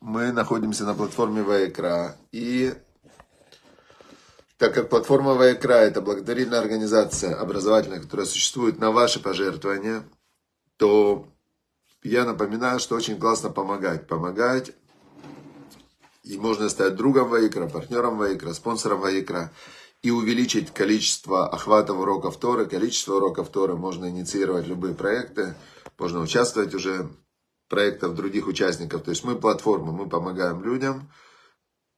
Мы находимся на платформе Вайкра. И так как платформа Вайкра это благотворительная организация образовательная, которая существует на ваши пожертвования, то я напоминаю, что очень классно помогать. Помогать и можно стать другом Ваикра, партнером Ваикра, спонсором Ваикра и увеличить количество охватов уроков Торы, количество уроков Торы. Можно инициировать любые проекты, можно участвовать уже в проектах других участников. То есть мы платформа, мы помогаем людям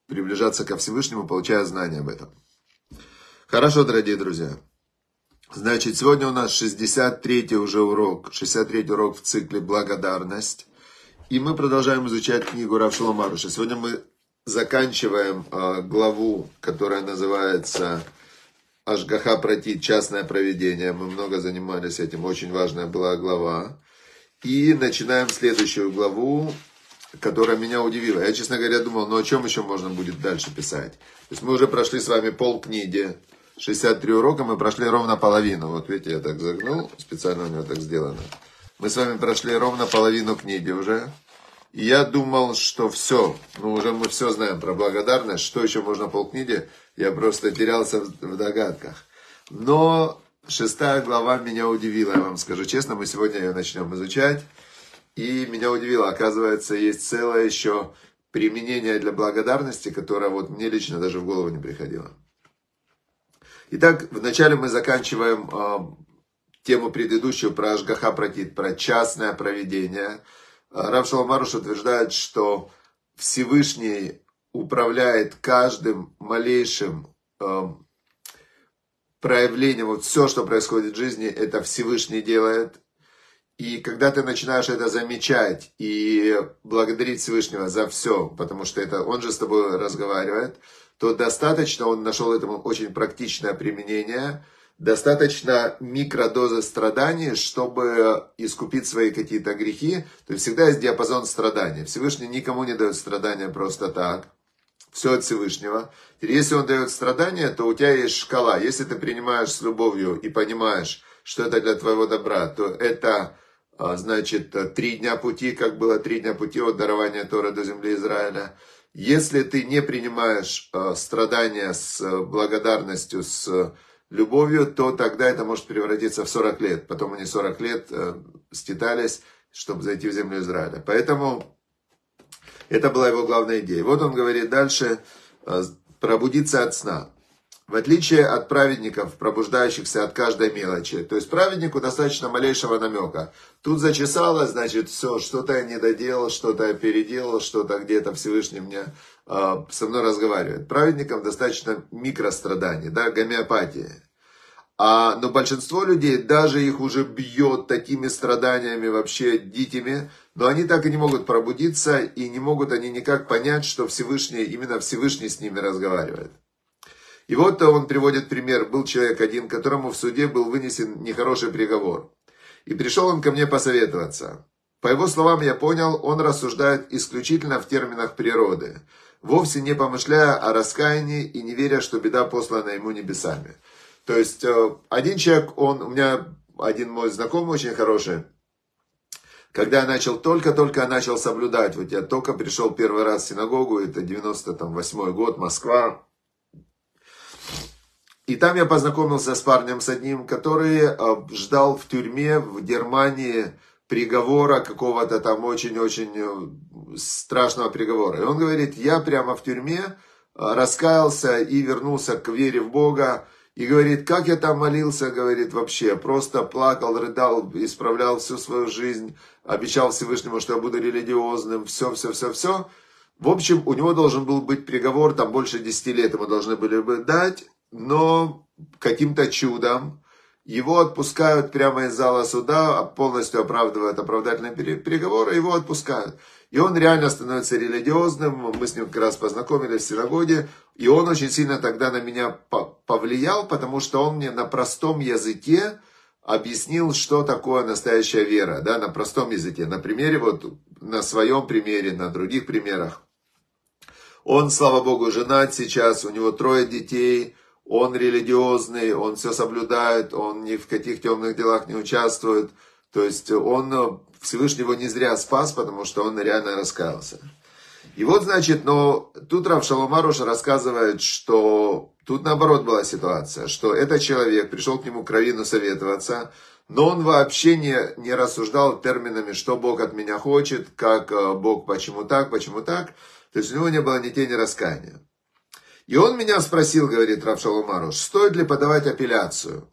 приближаться ко Всевышнему, получая знания об этом. Хорошо, дорогие друзья. Значит, сегодня у нас 63-й уже урок, 63-й урок в цикле «Благодарность». И мы продолжаем изучать книгу Равшила Маруша. Сегодня мы заканчиваем э, главу, которая называется Ашгаха Протит, частное проведение. Мы много занимались этим, очень важная была глава. И начинаем следующую главу, которая меня удивила. Я, честно говоря, думал, ну о чем еще можно будет дальше писать. То есть мы уже прошли с вами пол книги, 63 урока, мы прошли ровно половину. Вот видите, я так загнул, специально у него так сделано. Мы с вами прошли ровно половину книги уже. И я думал, что все, ну уже мы все знаем про благодарность, что еще можно полкниги, я просто терялся в догадках. Но шестая глава меня удивила, я вам скажу честно, мы сегодня ее начнем изучать. И меня удивило, оказывается, есть целое еще применение для благодарности, которое вот мне лично даже в голову не приходило. Итак, вначале мы заканчиваем э, тему предыдущую про Ашгаха Протит, про частное проведение – Рав Шаламаруш утверждает, что Всевышний управляет каждым малейшим э, проявлением, вот все, что происходит в жизни, это Всевышний делает. И когда ты начинаешь это замечать и благодарить Всевышнего за все, потому что это он же с тобой разговаривает, то достаточно, он нашел этому очень практичное применение – достаточно микродозы страданий, чтобы искупить свои какие-то грехи. То есть всегда есть диапазон страдания. Всевышний никому не дает страдания просто так. Все от Всевышнего. Если он дает страдания, то у тебя есть шкала. Если ты принимаешь с любовью и понимаешь, что это для твоего добра, то это а, значит три дня пути, как было три дня пути от дарования Тора до земли Израиля. Если ты не принимаешь а, страдания с благодарностью, с любовью, то тогда это может превратиться в 40 лет. Потом они 40 лет ститались, чтобы зайти в землю Израиля. Поэтому это была его главная идея. Вот он говорит дальше, э, пробудиться от сна. В отличие от праведников, пробуждающихся от каждой мелочи. То есть праведнику достаточно малейшего намека. Тут зачесало, значит, все, что-то я не доделал, что-то я переделал, что-то где-то Всевышний мне э, со мной разговаривает. Праведникам достаточно микростраданий, да, гомеопатия. А, но большинство людей, даже их уже бьет такими страданиями вообще дитями, но они так и не могут пробудиться, и не могут они никак понять, что Всевышний, именно Всевышний с ними разговаривает. И вот он приводит пример. Был человек один, которому в суде был вынесен нехороший приговор. И пришел он ко мне посоветоваться. По его словам я понял, он рассуждает исключительно в терминах природы, вовсе не помышляя о раскаянии и не веря, что беда послана ему небесами. То есть э, один человек, он, у меня один мой знакомый очень хороший, когда я начал, только-только начал соблюдать, вот я только пришел первый раз в синагогу, это 98 год, Москва, и там я познакомился с парнем, с одним, который э, ждал в тюрьме в Германии приговора какого-то там очень-очень э, страшного приговора. И он говорит, я прямо в тюрьме раскаялся и вернулся к вере в Бога. И говорит, как я там молился, говорит, вообще, просто плакал, рыдал, исправлял всю свою жизнь, обещал Всевышнему, что я буду религиозным, все, все, все, все. В общем, у него должен был быть приговор, там больше 10 лет ему должны были бы дать но каким-то чудом его отпускают прямо из зала суда, полностью оправдывают оправдательные переговоры, его отпускают. И он реально становится религиозным, мы с ним как раз познакомились в синагоге, и он очень сильно тогда на меня повлиял, потому что он мне на простом языке объяснил, что такое настоящая вера, да, на простом языке, на примере, вот на своем примере, на других примерах. Он, слава богу, женат сейчас, у него трое детей, он религиозный, он все соблюдает, он ни в каких темных делах не участвует. То есть он Всевышний его не зря спас, потому что он реально раскаялся. И вот, значит, но тут Рав Шаломаруш рассказывает, что тут наоборот была ситуация, что этот человек пришел к нему к Равину советоваться, но он вообще не, не рассуждал терминами, что Бог от меня хочет, как э, Бог, почему так, почему так. То есть у него не было ни тени раскаяния. И он меня спросил, говорит Рав Шаломаруш, стоит ли подавать апелляцию.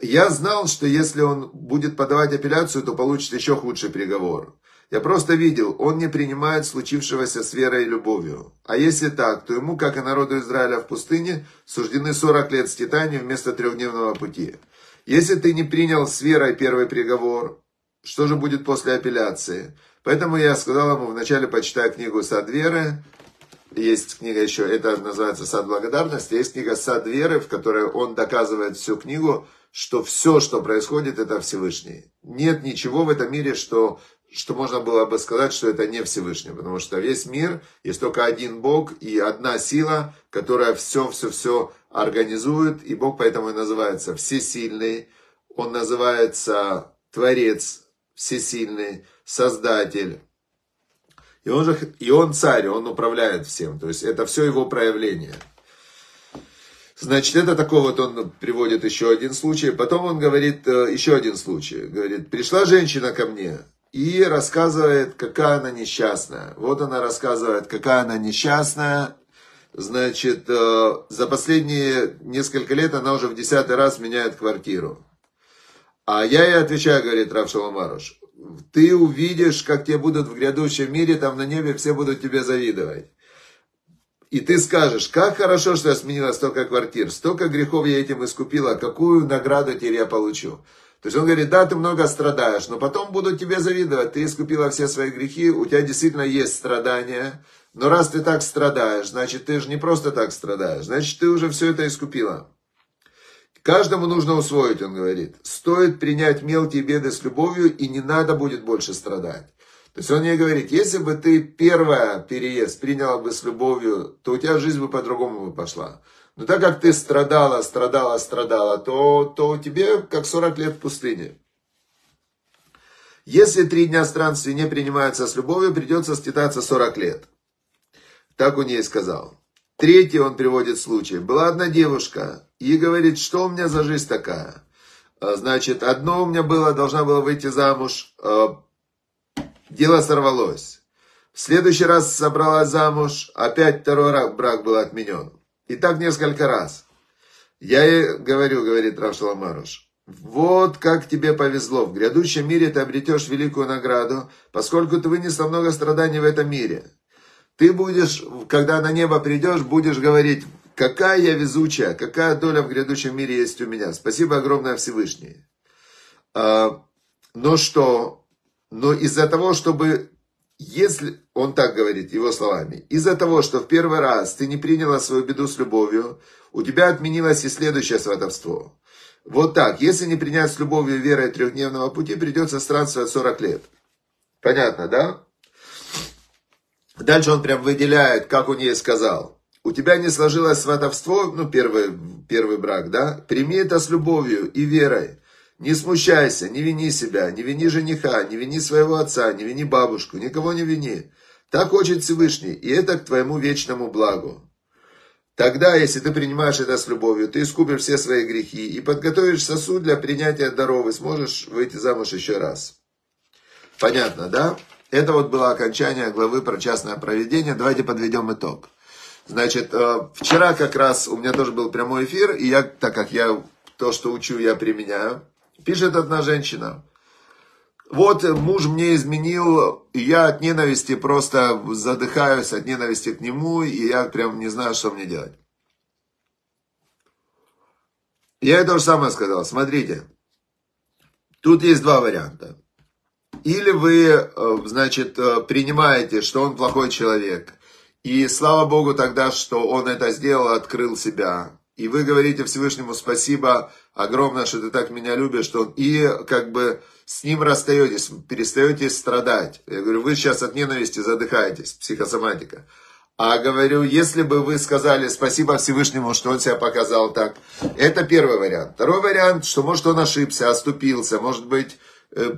Я знал, что если он будет подавать апелляцию, то получит еще худший приговор. Я просто видел, он не принимает случившегося с верой и любовью. А если так, то ему, как и народу Израиля в пустыне, суждены 40 лет ститания вместо трехдневного пути. Если ты не принял с верой первый приговор, что же будет после апелляции? Поэтому я сказал ему вначале почитай книгу «Сад веры», есть книга еще, это называется «Сад благодарности», есть книга «Сад веры», в которой он доказывает всю книгу, что все, что происходит, это Всевышний. Нет ничего в этом мире, что, что можно было бы сказать, что это не Всевышний. Потому что весь мир, есть только один Бог и одна сила, которая все-все-все организует. И Бог поэтому и называется Всесильный. Он называется Творец Всесильный, Создатель. И он, же, и он царь, он управляет всем. То есть это все его проявление. Значит, это такой вот он приводит еще один случай. Потом он говорит э, еще один случай. Говорит, пришла женщина ко мне и рассказывает, какая она несчастная. Вот она рассказывает, какая она несчастная. Значит, э, за последние несколько лет она уже в десятый раз меняет квартиру. А я ей отвечаю, говорит Рав Шаламаруш, ты увидишь, как тебе будут в грядущем мире, там на небе все будут тебе завидовать. И ты скажешь, как хорошо, что я сменила столько квартир, столько грехов я этим искупила, какую награду теперь я получу. То есть он говорит, да, ты много страдаешь, но потом будут тебе завидовать, ты искупила все свои грехи, у тебя действительно есть страдания, но раз ты так страдаешь, значит, ты же не просто так страдаешь, значит, ты уже все это искупила. Каждому нужно усвоить, он говорит. Стоит принять мелкие беды с любовью, и не надо будет больше страдать. То есть он мне говорит, если бы ты первая переезд приняла бы с любовью, то у тебя жизнь бы по-другому бы пошла. Но так как ты страдала, страдала, страдала, то, то тебе как 40 лет в пустыне. Если три дня странствий не принимаются с любовью, придется стетаться 40 лет. Так он ей сказал. Третий он приводит случай. Была одна девушка и говорит, что у меня за жизнь такая. А, значит, одно у меня было, должна была выйти замуж а, дело сорвалось. В следующий раз собралась замуж, опять второй брак был отменен. И так несколько раз. Я ей говорю, говорит Рав Шаламаруш, вот как тебе повезло. В грядущем мире ты обретешь великую награду, поскольку ты вынесла много страданий в этом мире. Ты будешь, когда на небо придешь, будешь говорить, какая я везучая, какая доля в грядущем мире есть у меня. Спасибо огромное Всевышний. А, но что, но из-за того, чтобы, если, он так говорит, его словами, из-за того, что в первый раз ты не приняла свою беду с любовью, у тебя отменилось и следующее сватовство. Вот так, если не принять с любовью верой трехдневного пути, придется странствовать 40 лет. Понятно, да? Дальше он прям выделяет, как он ей сказал. У тебя не сложилось сватовство, ну, первый, первый брак, да? Прими это с любовью и верой. Не смущайся, не вини себя, не вини жениха, не вини своего отца, не вини бабушку, никого не вини. Так хочет Всевышний, и это к твоему вечному благу. Тогда, если ты принимаешь это с любовью, ты искупишь все свои грехи и подготовишь сосуд для принятия даров и сможешь выйти замуж еще раз. Понятно, да? Это вот было окончание главы про частное проведение. Давайте подведем итог. Значит, э, вчера как раз у меня тоже был прямой эфир, и я, так как я то, что учу, я применяю. Пишет одна женщина. Вот муж мне изменил, и я от ненависти просто задыхаюсь, от ненависти к нему, и я прям не знаю, что мне делать. Я ей то же самое сказал. Смотрите, тут есть два варианта. Или вы, э, значит, э, принимаете, что он плохой человек, и слава Богу тогда, что он это сделал, открыл себя, и вы говорите Всевышнему спасибо огромное, что ты так меня любишь, что он, и как бы с ним расстаетесь, перестаете страдать. Я говорю, вы сейчас от ненависти задыхаетесь, психосоматика. А говорю, если бы вы сказали спасибо Всевышнему, что он себя показал так, это первый вариант. Второй вариант, что может он ошибся, оступился, может быть,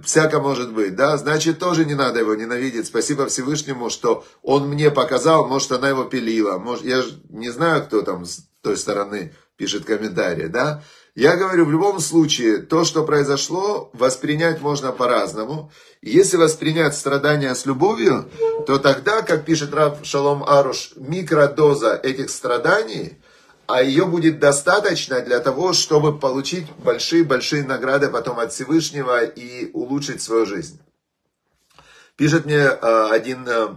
всяко может быть, да, значит, тоже не надо его ненавидеть. Спасибо Всевышнему, что он мне показал, может, она его пилила, может, я же не знаю, кто там с той стороны пишет комментарии, да. Я говорю, в любом случае, то, что произошло, воспринять можно по-разному. Если воспринять страдания с любовью, то тогда, как пишет Рав Шалом Аруш, микродоза этих страданий – а ее будет достаточно для того, чтобы получить большие-большие награды потом от Всевышнего и улучшить свою жизнь. Пишет мне э, один э,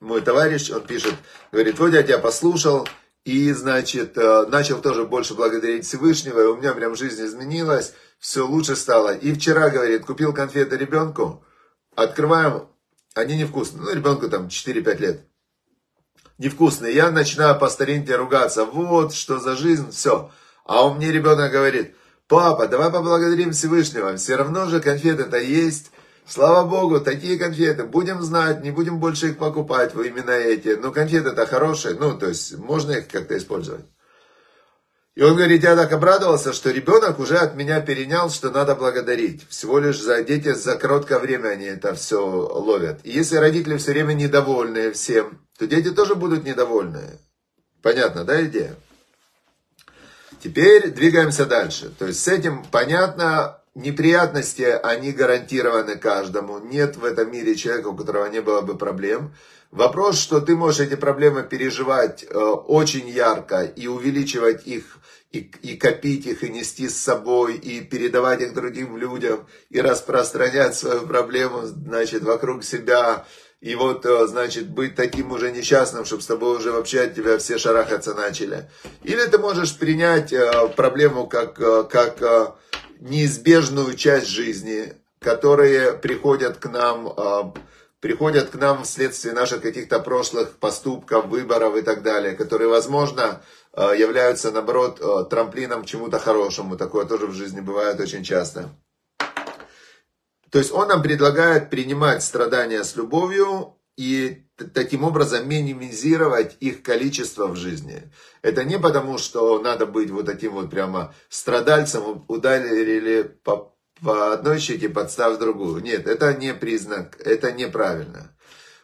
мой товарищ, он пишет, говорит, вот я тебя послушал, и, значит, э, начал тоже больше благодарить Всевышнего, и у меня прям жизнь изменилась, все лучше стало. И вчера, говорит, купил конфеты ребенку, открываем, они невкусные, ну, ребенку там 4-5 лет невкусные. Я начинаю по старинке ругаться. Вот, что за жизнь, все. А у меня ребенок говорит, папа, давай поблагодарим Всевышнего. Все равно же конфеты-то есть. Слава Богу, такие конфеты. Будем знать, не будем больше их покупать, вы именно эти. Но конфеты-то хорошие, ну, то есть, можно их как-то использовать. И он говорит, я так обрадовался, что ребенок уже от меня перенял, что надо благодарить. Всего лишь за дети за короткое время они это все ловят. И если родители все время недовольны всем, то дети тоже будут недовольны. Понятно, да, идея? Теперь двигаемся дальше. То есть с этим понятно, неприятности, они гарантированы каждому. Нет в этом мире человека, у которого не было бы проблем. Вопрос, что ты можешь эти проблемы переживать э, очень ярко и увеличивать их, и, и копить их, и нести с собой, и передавать их другим людям, и распространять свою проблему, значит, вокруг себя, и вот, э, значит, быть таким уже несчастным, чтобы с тобой уже вообще от тебя все шарахаться начали. Или ты можешь принять э, проблему как, э, как неизбежную часть жизни, которые приходят к нам, приходят к нам вследствие наших каких-то прошлых поступков, выборов и так далее, которые, возможно, являются, наоборот, трамплином к чему-то хорошему. Такое тоже в жизни бывает очень часто. То есть он нам предлагает принимать страдания с любовью и таким образом минимизировать их количество в жизни. Это не потому, что надо быть вот таким вот прямо страдальцем, ударили по, по одной щеке, подстав другую. Нет, это не признак, это неправильно.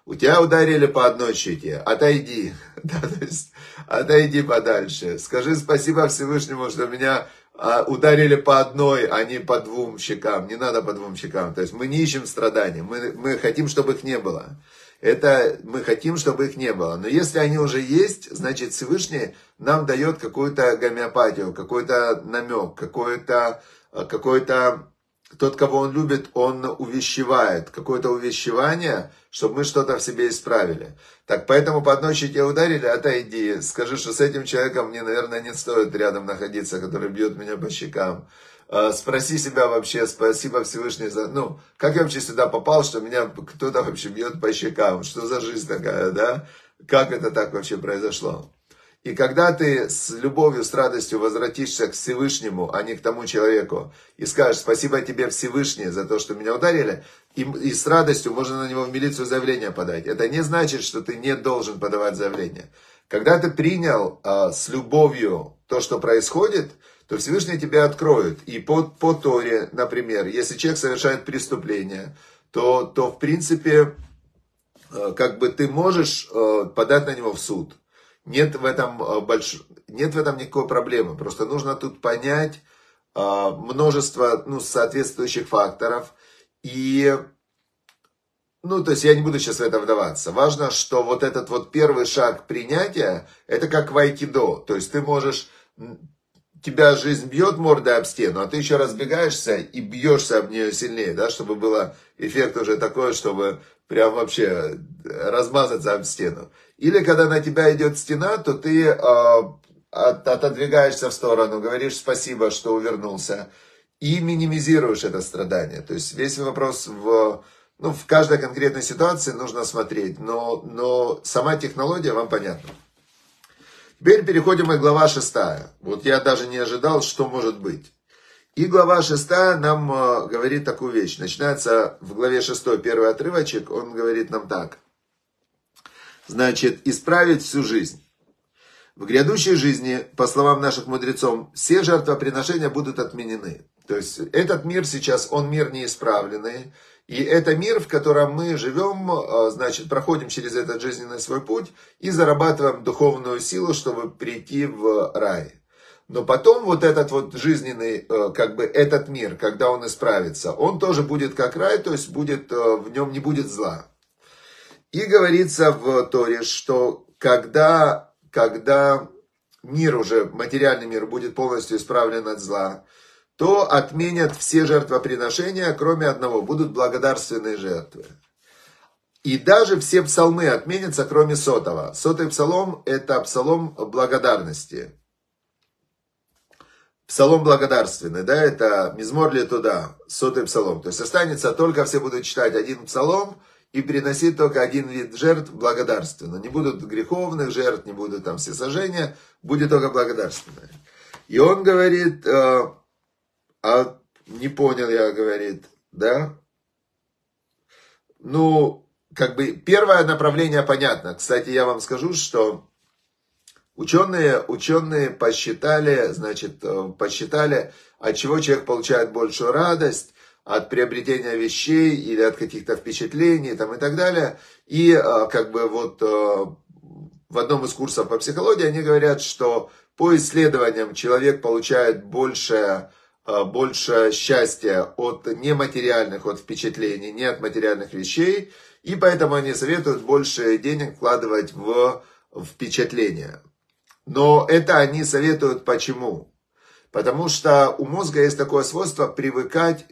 У тебя ударили по одной щеке, отойди, да, то есть отойди подальше. Скажи спасибо Всевышнему, что меня а, ударили по одной, а не по двум щекам. Не надо по двум щекам. То есть мы не ищем страданий, мы, мы хотим, чтобы их не было. Это мы хотим, чтобы их не было. Но если они уже есть, значит Всевышний нам дает какую-то гомеопатию, какой-то намек, какое-то какое-то тот, кого он любит, он увещевает, какое-то увещевание, чтобы мы что-то в себе исправили. Так поэтому по одной щеке ударили, отойди, скажи, что с этим человеком мне, наверное, не стоит рядом находиться, который бьет меня по щекам. А, спроси себя вообще, спасибо Всевышний за... Ну, как я вообще сюда попал, что меня кто-то вообще бьет по щекам? Что за жизнь такая, да? Как это так вообще произошло? И когда ты с любовью, с радостью возвратишься к Всевышнему, а не к тому человеку, и скажешь спасибо тебе Всевышний за то, что меня ударили, и, и с радостью можно на него в милицию заявление подать. Это не значит, что ты не должен подавать заявление. Когда ты принял а, с любовью то, что происходит, то Всевышний тебя откроет. И по, по Торе, например, если человек совершает преступление, то, то в принципе, а, как бы ты можешь а, подать на него в суд. Нет в этом, э, больш... нет в этом никакой проблемы. Просто нужно тут понять э, множество ну, соответствующих факторов. И, ну, то есть я не буду сейчас в это вдаваться. Важно, что вот этот вот первый шаг принятия, это как в айкидо. То есть ты можешь, тебя жизнь бьет мордой об стену, а ты еще разбегаешься и бьешься об нее сильнее, да, чтобы было эффект уже такой, чтобы прям вообще размазаться об стену. Или когда на тебя идет стена, то ты э, отодвигаешься в сторону, говоришь спасибо, что увернулся, и минимизируешь это страдание. То есть весь вопрос в, ну, в каждой конкретной ситуации нужно смотреть, но, но сама технология вам понятна. Теперь переходим к глава 6. Вот я даже не ожидал, что может быть. И глава 6 нам э, говорит такую вещь. Начинается в главе 6 первый отрывочек, он говорит нам так. Значит, исправить всю жизнь. В грядущей жизни, по словам наших мудрецов, все жертвоприношения будут отменены. То есть этот мир сейчас, он мир неисправленный. И это мир, в котором мы живем, а, значит, проходим через этот жизненный свой путь и зарабатываем духовную силу, чтобы прийти в рай. Но потом вот этот вот жизненный, э, как бы этот мир, когда он исправится, он тоже будет как рай, то есть будет, э, в нем не будет зла. И говорится в Торе, что когда, когда мир уже, материальный мир будет полностью исправлен от зла, то отменят все жертвоприношения, кроме одного, будут благодарственные жертвы. И даже все псалмы отменятся, кроме сотого. Сотый псалом – это псалом благодарности. Псалом благодарственный, да, это мизмор ли туда, сотый псалом. То есть останется только, все будут читать один псалом и приносить только один вид жертв благодарственно. Не будут греховных жертв, не будут там все сожжения, будет только благодарственное. И он говорит, э, а не понял я, говорит, да? Ну, как бы первое направление понятно. Кстати, я вам скажу, что Ученые, ученые посчитали, значит, э, посчитали, от чего человек получает большую радость, от приобретения вещей или от каких-то впечатлений там, и так далее. И э, как бы вот э, в одном из курсов по психологии они говорят, что по исследованиям человек получает больше, больше счастья от нематериальных, от впечатлений, не от материальных вещей. И поэтому они советуют больше денег вкладывать в впечатления. Но это они советуют почему? Потому что у мозга есть такое свойство привыкать,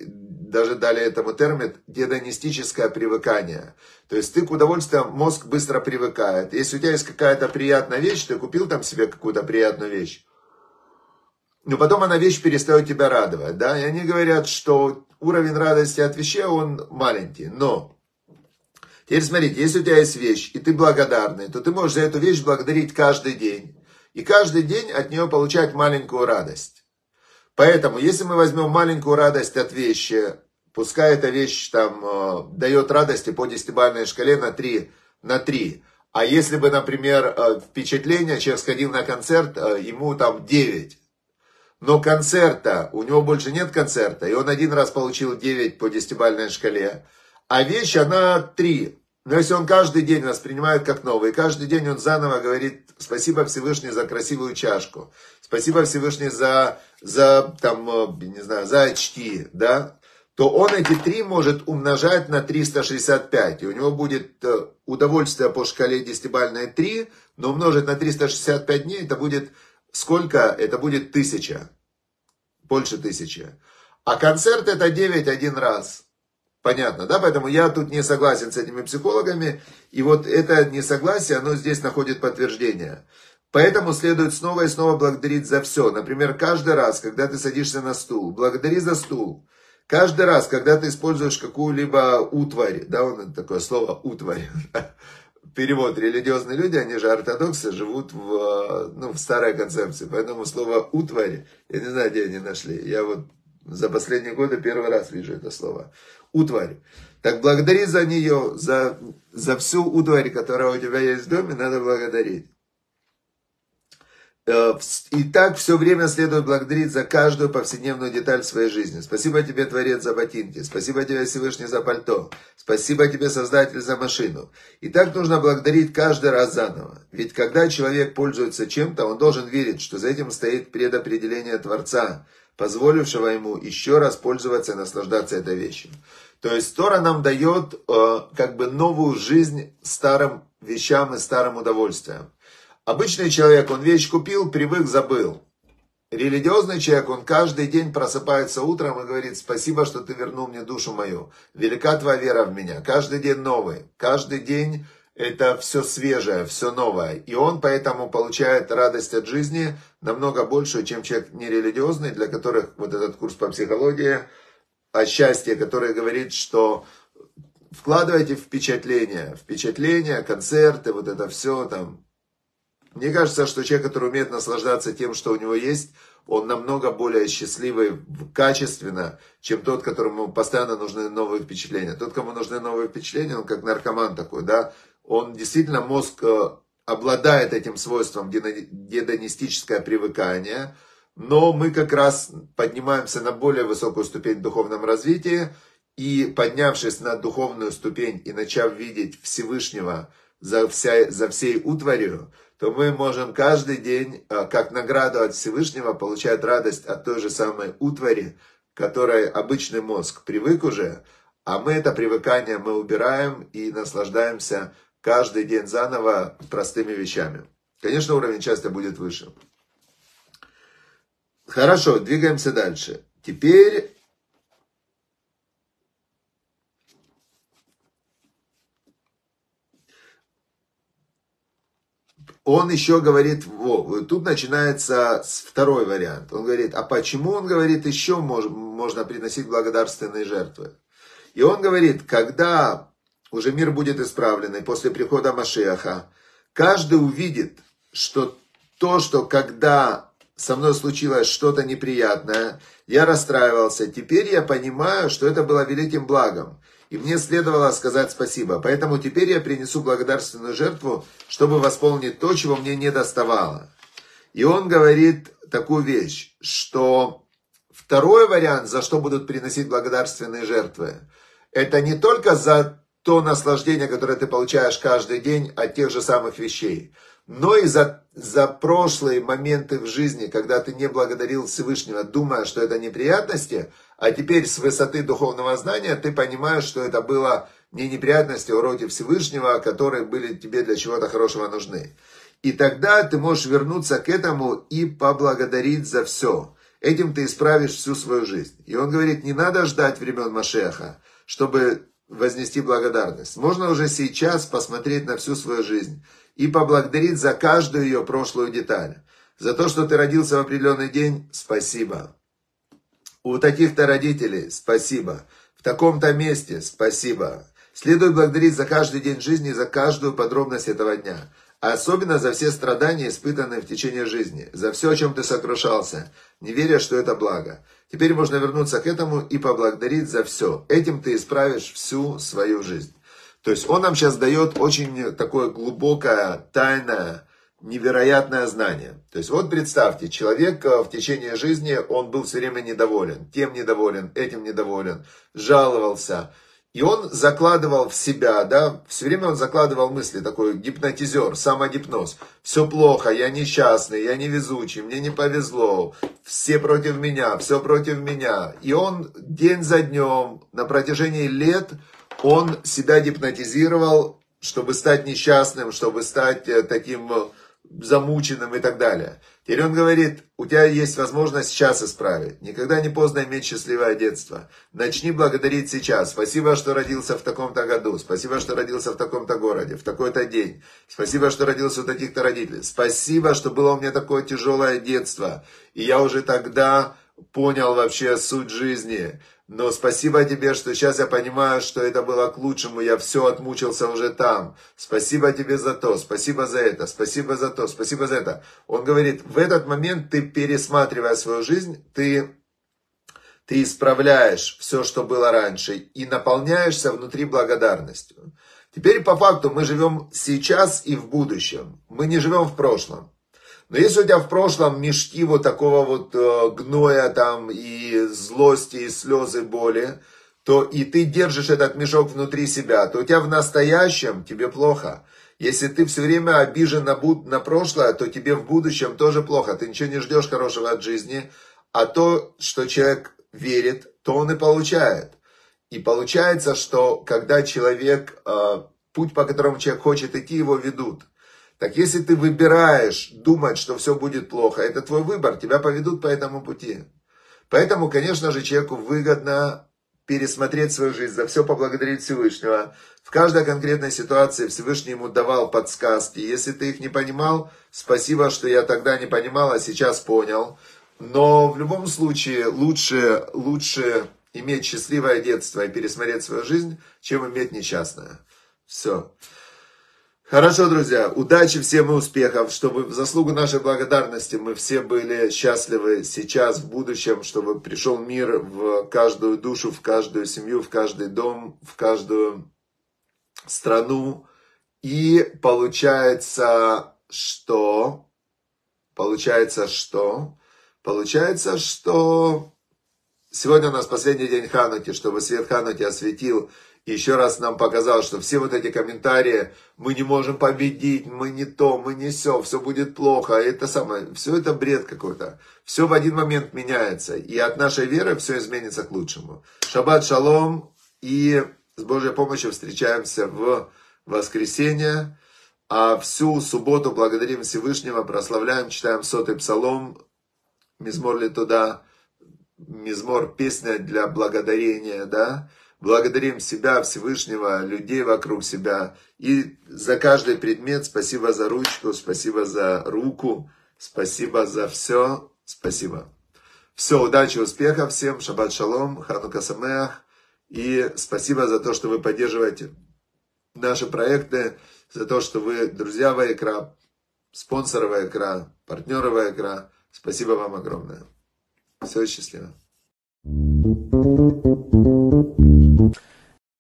даже дали этому термин, гедонистическое привыкание. То есть ты к удовольствию, мозг быстро привыкает. Если у тебя есть какая-то приятная вещь, ты купил там себе какую-то приятную вещь, но потом она вещь перестает тебя радовать. Да? И они говорят, что уровень радости от вещей, он маленький. Но теперь смотрите, если у тебя есть вещь, и ты благодарный, то ты можешь за эту вещь благодарить каждый день и каждый день от нее получать маленькую радость. Поэтому, если мы возьмем маленькую радость от вещи, пускай эта вещь там э, дает радости по десятибалльной шкале на 3, на 3. А если бы, например, э, впечатление, человек сходил на концерт, э, ему там 9. Но концерта, у него больше нет концерта, и он один раз получил 9 по десятибалльной шкале, а вещь, она 3. Но если он каждый день воспринимает как новый, каждый день он заново говорит спасибо Всевышний за красивую чашку, спасибо Всевышний за, за там, э, не знаю, за очки, да, то он эти три может умножать на 365. И у него будет э, удовольствие по шкале десятибальной 3, но умножить на 365 дней, это будет сколько? Это будет тысяча. Больше тысячи. А концерт это 9 один раз. Понятно, да? Поэтому я тут не согласен с этими психологами. И вот это несогласие, оно здесь находит подтверждение. Поэтому следует снова и снова благодарить за все. Например, каждый раз, когда ты садишься на стул, благодари за стул. Каждый раз, когда ты используешь какую-либо утварь, да, он такое слово утварь, перевод религиозные люди, они же ортодоксы, живут в, ну, в старой концепции. Поэтому слово утварь, я не знаю, где они нашли. Я вот за последние годы первый раз вижу это слово утварь. Так благодари за нее, за, за всю утварь, которая у тебя есть в доме, надо благодарить. Э, и так все время следует благодарить за каждую повседневную деталь своей жизни. Спасибо тебе, Творец, за ботинки. Спасибо тебе, Всевышний, за пальто. Спасибо тебе, Создатель, за машину. И так нужно благодарить каждый раз заново. Ведь когда человек пользуется чем-то, он должен верить, что за этим стоит предопределение Творца, позволившего ему еще раз пользоваться и наслаждаться этой вещью. То есть Тора нам дает э, как бы новую жизнь старым вещам и старым удовольствиям. Обычный человек, он вещь купил, привык, забыл. Религиозный человек, он каждый день просыпается утром и говорит, спасибо, что ты вернул мне душу мою. Велика твоя вера в меня. Каждый день новый. Каждый день это все свежее, все новое. И он поэтому получает радость от жизни намного большую, чем человек нерелигиозный, для которых вот этот курс по психологии – о счастье, которое говорит, что вкладывайте впечатления, впечатления, концерты, вот это все там. Мне кажется, что человек, который умеет наслаждаться тем, что у него есть, он намного более счастливый качественно, чем тот, которому постоянно нужны новые впечатления. Тот, кому нужны новые впечатления, он как наркоман такой, да, он действительно мозг э, обладает этим свойством гедонистическое привыкание, но мы как раз поднимаемся на более высокую ступень в духовном развитии, и поднявшись на духовную ступень и начав видеть Всевышнего за, вся, за всей утварью, то мы можем каждый день, а, как награду от Всевышнего, получать радость от той же самой утвари, которой обычный мозг привык уже, а мы это привыкание мы убираем и наслаждаемся каждый день заново простыми вещами. Конечно, уровень счастья будет выше. Хорошо, двигаемся дальше. Теперь он еще говорит, во, тут начинается второй вариант. Он говорит, а почему, он говорит, еще мож, можно приносить благодарственные жертвы? И он говорит, когда уже мир будет исправленный после прихода Машеха, каждый увидит, что то, что когда со мной случилось что-то неприятное, я расстраивался, теперь я понимаю, что это было великим благом. И мне следовало сказать спасибо. Поэтому теперь я принесу благодарственную жертву, чтобы восполнить то, чего мне не доставало. И он говорит такую вещь, что второй вариант, за что будут приносить благодарственные жертвы, это не только за то наслаждение, которое ты получаешь каждый день от тех же самых вещей, но и за, за прошлые моменты в жизни, когда ты не благодарил Всевышнего, думая, что это неприятности, а теперь с высоты духовного знания ты понимаешь, что это было не неприятности, а уроки Всевышнего, которые были тебе для чего-то хорошего нужны. И тогда ты можешь вернуться к этому и поблагодарить за все. Этим ты исправишь всю свою жизнь. И он говорит, не надо ждать времен Машеха, чтобы вознести благодарность. Можно уже сейчас посмотреть на всю свою жизнь и поблагодарить за каждую ее прошлую деталь. За то, что ты родился в определенный день, спасибо. У таких-то родителей спасибо. В таком-то месте спасибо. Следует благодарить за каждый день жизни и за каждую подробность этого дня. А особенно за все страдания, испытанные в течение жизни. За все, о чем ты сокрушался, не веря, что это благо. Теперь можно вернуться к этому и поблагодарить за все. Этим ты исправишь всю свою жизнь. То есть он нам сейчас дает очень такое глубокое, тайное, невероятное знание. То есть вот представьте, человек э, в течение жизни, он был все время недоволен, тем недоволен, этим недоволен, жаловался. И он закладывал в себя, да, все время он закладывал мысли, такой гипнотизер, самогипноз. Все плохо, я несчастный, я невезучий, мне не повезло, все против меня, все против меня. И он день за днем, на протяжении лет, он себя гипнотизировал, чтобы стать несчастным, чтобы стать э, таким э, замученным и так далее. Теперь он говорит, у тебя есть возможность сейчас исправить. Никогда не поздно иметь счастливое детство. Начни благодарить сейчас. Спасибо, что родился в таком-то году. Спасибо, что родился в таком-то городе, в такой-то день. Спасибо, что родился у таких-то родителей. Спасибо, что было у меня такое тяжелое детство. И я уже тогда понял вообще суть жизни. Но спасибо тебе, что сейчас я понимаю, что это было к лучшему, я все отмучился уже там. Спасибо тебе за то, спасибо за это, спасибо за то, спасибо за это. Он говорит, в этот момент ты, пересматривая свою жизнь, ты, ты исправляешь все, что было раньше, и наполняешься внутри благодарностью. Теперь по факту мы живем сейчас и в будущем. Мы не живем в прошлом. Но если у тебя в прошлом мешки вот такого вот э, гноя там и злости, и слезы, боли, то и ты держишь этот мешок внутри себя, то у тебя в настоящем тебе плохо. Если ты все время обижен на, буд- на прошлое, то тебе в будущем тоже плохо. Ты ничего не ждешь хорошего от жизни, а то, что человек верит, то он и получает. И получается, что когда человек, э, путь, по которому человек хочет идти, его ведут – так если ты выбираешь думать, что все будет плохо, это твой выбор, тебя поведут по этому пути. Поэтому, конечно же, человеку выгодно пересмотреть свою жизнь, за все поблагодарить Всевышнего. В каждой конкретной ситуации Всевышний ему давал подсказки. Если ты их не понимал, спасибо, что я тогда не понимал, а сейчас понял. Но в любом случае лучше, лучше иметь счастливое детство и пересмотреть свою жизнь, чем иметь несчастное. Все. Хорошо, друзья, удачи всем и успехов, чтобы в заслугу нашей благодарности мы все были счастливы сейчас, в будущем, чтобы пришел мир в каждую душу, в каждую семью, в каждый дом, в каждую страну. И получается, что... Получается, что... Получается, что... Сегодня у нас последний день Хануки, чтобы свет Хануки осветил еще раз нам показал, что все вот эти комментарии, мы не можем победить, мы не то, мы не все, все будет плохо, это самое, все это бред какой-то. Все в один момент меняется, и от нашей веры все изменится к лучшему. Шаббат шалом, и с Божьей помощью встречаемся в воскресенье, а всю субботу благодарим Всевышнего, прославляем, читаем сотый псалом, мизмор ли туда, мизмор, песня для благодарения, да, Благодарим себя, Всевышнего, людей вокруг себя. И за каждый предмет спасибо за ручку, спасибо за руку, спасибо за все, спасибо. Все, удачи, успехов всем, шаббат шалом, ханука самеах. И спасибо за то, что вы поддерживаете наши проекты, за то, что вы друзья Вайкра, спонсоры Вайкра, партнеры Вайкра. Спасибо вам огромное. Все, счастливо.